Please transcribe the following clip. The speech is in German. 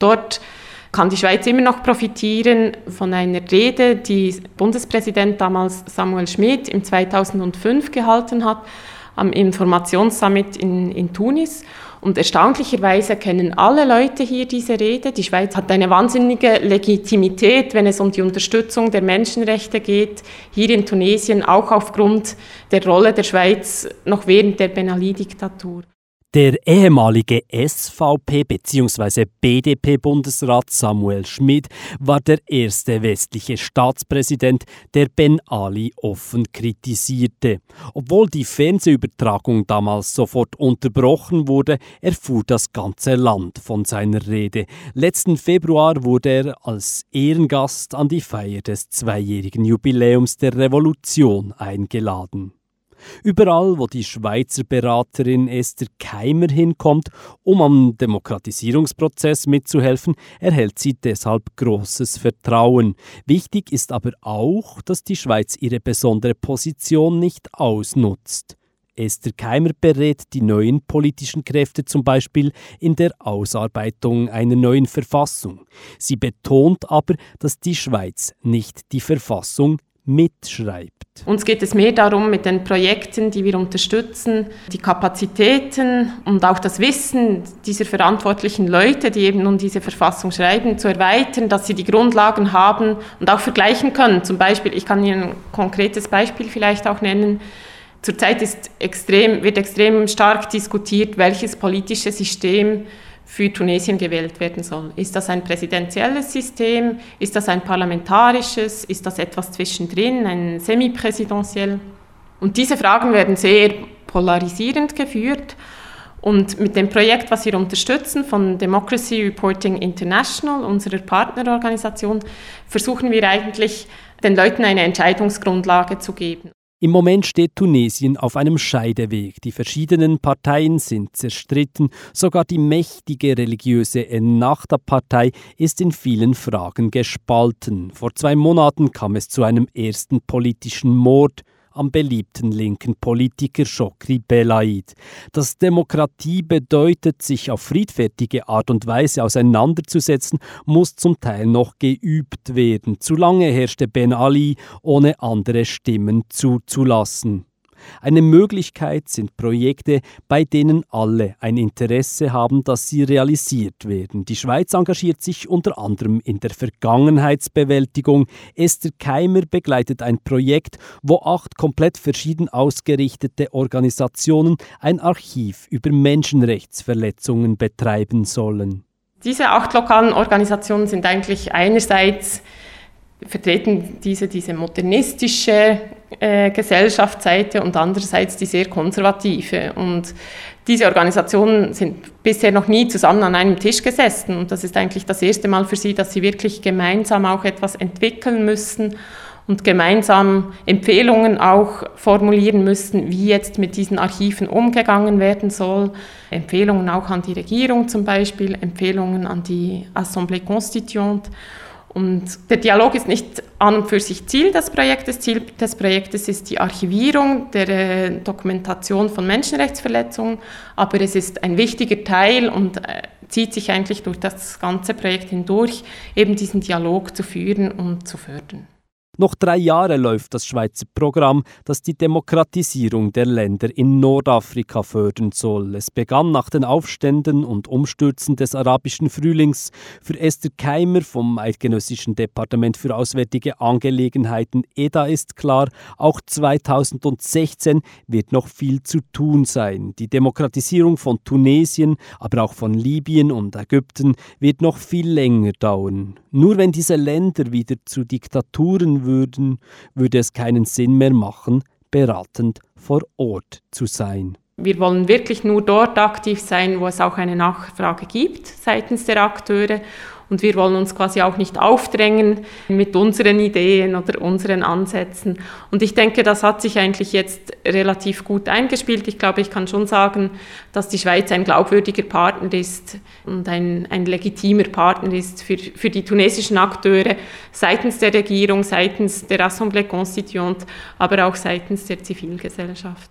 Dort kann die Schweiz immer noch profitieren von einer Rede, die Bundespräsident damals Samuel Schmidt im 2005 gehalten hat am Informationssummit in, in Tunis. Und erstaunlicherweise kennen alle Leute hier diese Rede. Die Schweiz hat eine wahnsinnige Legitimität, wenn es um die Unterstützung der Menschenrechte geht, hier in Tunesien, auch aufgrund der Rolle der Schweiz noch während der Ben Ali-Diktatur. Der ehemalige SVP bzw. BDP-Bundesrat Samuel Schmidt war der erste westliche Staatspräsident, der Ben Ali offen kritisierte. Obwohl die Fernsehübertragung damals sofort unterbrochen wurde, erfuhr das ganze Land von seiner Rede. Letzten Februar wurde er als Ehrengast an die Feier des zweijährigen Jubiläums der Revolution eingeladen. Überall, wo die Schweizer Beraterin Esther Keimer hinkommt, um am Demokratisierungsprozess mitzuhelfen, erhält sie deshalb großes Vertrauen. Wichtig ist aber auch, dass die Schweiz ihre besondere Position nicht ausnutzt. Esther Keimer berät die neuen politischen Kräfte zum Beispiel in der Ausarbeitung einer neuen Verfassung. Sie betont aber, dass die Schweiz nicht die Verfassung mitschreibt. Uns geht es mehr darum, mit den Projekten, die wir unterstützen, die Kapazitäten und auch das Wissen dieser verantwortlichen Leute, die eben nun diese Verfassung schreiben, zu erweitern, dass sie die Grundlagen haben und auch vergleichen können. Zum Beispiel, ich kann Ihnen ein konkretes Beispiel vielleicht auch nennen. Zurzeit ist extrem, wird extrem stark diskutiert, welches politische System für Tunesien gewählt werden soll. Ist das ein präsidentielles System? Ist das ein parlamentarisches? Ist das etwas zwischendrin, ein semipräsidentiell? Und diese Fragen werden sehr polarisierend geführt. Und mit dem Projekt, was wir unterstützen von Democracy Reporting International, unserer Partnerorganisation, versuchen wir eigentlich den Leuten eine Entscheidungsgrundlage zu geben. Im Moment steht Tunesien auf einem Scheideweg. Die verschiedenen Parteien sind zerstritten. Sogar die mächtige religiöse Ennahda-Partei ist in vielen Fragen gespalten. Vor zwei Monaten kam es zu einem ersten politischen Mord am beliebten linken Politiker Chokri Belaid. Dass Demokratie bedeutet, sich auf friedfertige Art und Weise auseinanderzusetzen, muss zum Teil noch geübt werden. Zu lange herrschte Ben Ali, ohne andere Stimmen zuzulassen. Eine Möglichkeit sind Projekte, bei denen alle ein Interesse haben, dass sie realisiert werden. Die Schweiz engagiert sich unter anderem in der Vergangenheitsbewältigung. Esther Keimer begleitet ein Projekt, wo acht komplett verschieden ausgerichtete Organisationen ein Archiv über Menschenrechtsverletzungen betreiben sollen. Diese acht lokalen Organisationen sind eigentlich einerseits vertreten diese, diese modernistische äh, Gesellschaftsseite und andererseits die sehr konservative. Und diese Organisationen sind bisher noch nie zusammen an einem Tisch gesessen. Und das ist eigentlich das erste Mal für sie, dass sie wirklich gemeinsam auch etwas entwickeln müssen und gemeinsam Empfehlungen auch formulieren müssen, wie jetzt mit diesen Archiven umgegangen werden soll. Empfehlungen auch an die Regierung zum Beispiel, Empfehlungen an die Assemblée Constituante. Und der Dialog ist nicht an und für sich Ziel des Projektes. Ziel des Projektes ist die Archivierung der äh, Dokumentation von Menschenrechtsverletzungen, aber es ist ein wichtiger Teil und äh, zieht sich eigentlich durch das ganze Projekt hindurch, eben diesen Dialog zu führen und zu fördern. Noch drei Jahre läuft das Schweizer Programm, das die Demokratisierung der Länder in Nordafrika fördern soll. Es begann nach den Aufständen und Umstürzen des arabischen Frühlings. Für Esther Keimer vom Eidgenössischen Departement für Auswärtige Angelegenheiten EDA ist klar, auch 2016 wird noch viel zu tun sein. Die Demokratisierung von Tunesien, aber auch von Libyen und Ägypten wird noch viel länger dauern. Nur wenn diese Länder wieder zu Diktaturen würden, würde es keinen Sinn mehr machen, beratend vor Ort zu sein. Wir wollen wirklich nur dort aktiv sein, wo es auch eine Nachfrage gibt seitens der Akteure und wir wollen uns quasi auch nicht aufdrängen mit unseren Ideen oder unseren Ansätzen. Und ich denke, das hat sich eigentlich jetzt relativ gut eingespielt. Ich glaube, ich kann schon sagen, dass die Schweiz ein glaubwürdiger Partner ist und ein, ein legitimer Partner ist für, für die tunesischen Akteure seitens der Regierung, seitens der Assemblée Constituante, aber auch seitens der Zivilgesellschaft.